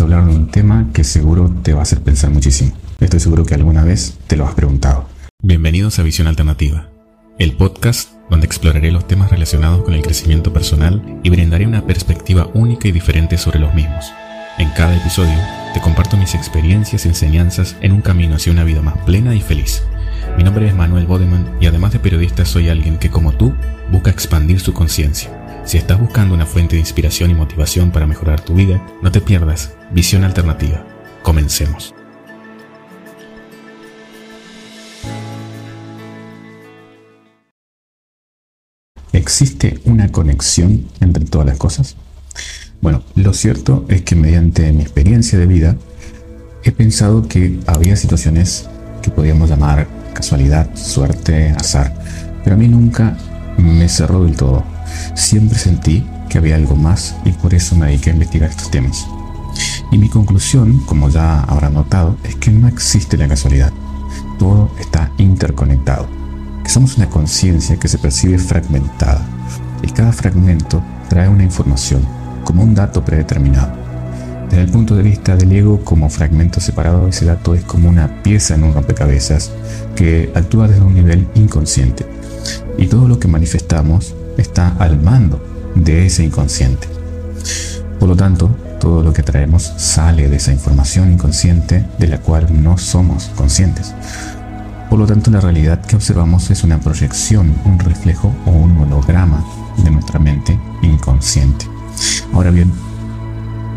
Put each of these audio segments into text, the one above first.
a hablar de un tema que seguro te va a hacer pensar muchísimo. Estoy seguro que alguna vez te lo has preguntado. Bienvenidos a Visión Alternativa, el podcast donde exploraré los temas relacionados con el crecimiento personal y brindaré una perspectiva única y diferente sobre los mismos. En cada episodio te comparto mis experiencias y enseñanzas en un camino hacia una vida más plena y feliz. Mi nombre es Manuel Bodeman y además de periodista soy alguien que como tú busca expandir su conciencia. Si estás buscando una fuente de inspiración y motivación para mejorar tu vida, no te pierdas Visión Alternativa. Comencemos. ¿Existe una conexión entre todas las cosas? Bueno, lo cierto es que mediante mi experiencia de vida he pensado que había situaciones que podíamos llamar casualidad, suerte, azar, pero a mí nunca me cerró del todo. Siempre sentí que había algo más y por eso me dediqué a investigar estos temas. Y mi conclusión, como ya habrá notado, es que no existe la casualidad. Todo está interconectado. Que somos una conciencia que se percibe fragmentada. Y cada fragmento trae una información, como un dato predeterminado. Desde el punto de vista del ego como fragmento separado, ese dato es como una pieza en un rompecabezas que actúa desde un nivel inconsciente. Y todo lo que manifestamos está al mando de ese inconsciente. Por lo tanto, todo lo que traemos sale de esa información inconsciente de la cual no somos conscientes. Por lo tanto, la realidad que observamos es una proyección, un reflejo o un holograma de nuestra mente inconsciente. Ahora bien,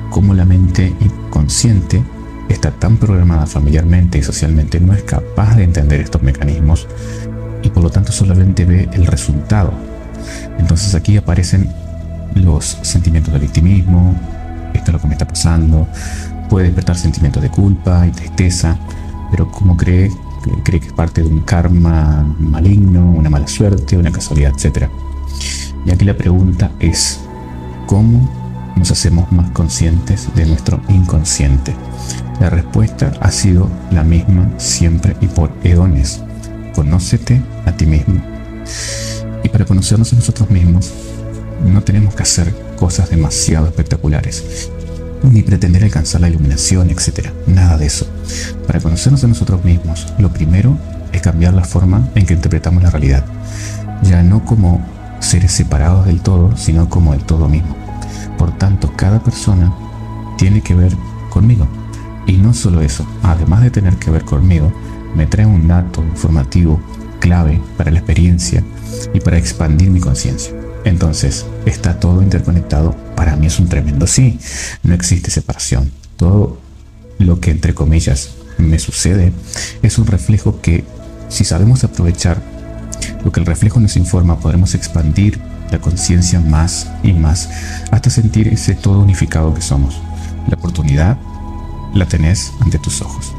como la mente inconsciente está tan programada familiarmente y socialmente, no es capaz de entender estos mecanismos y por lo tanto solamente ve el resultado. Entonces aquí aparecen los sentimientos de victimismo, esto es lo que me está pasando, puede despertar sentimientos de culpa y tristeza, pero como cree, cree que es parte de un karma maligno, una mala suerte, una casualidad, etc. Y aquí la pregunta es, ¿cómo nos hacemos más conscientes de nuestro inconsciente? La respuesta ha sido la misma siempre y por eones. Conócete a ti mismo. Y para conocernos a nosotros mismos, no tenemos que hacer cosas demasiado espectaculares, ni pretender alcanzar la iluminación, etc. Nada de eso. Para conocernos a nosotros mismos, lo primero es cambiar la forma en que interpretamos la realidad, ya no como seres separados del todo, sino como el todo mismo. Por tanto, cada persona tiene que ver conmigo. Y no solo eso, además de tener que ver conmigo, me trae un dato informativo clave para la experiencia y para expandir mi conciencia. Entonces, está todo interconectado. Para mí es un tremendo sí. No existe separación. Todo lo que, entre comillas, me sucede es un reflejo que, si sabemos aprovechar lo que el reflejo nos informa, podremos expandir la conciencia más y más hasta sentir ese todo unificado que somos. La oportunidad la tenés ante tus ojos.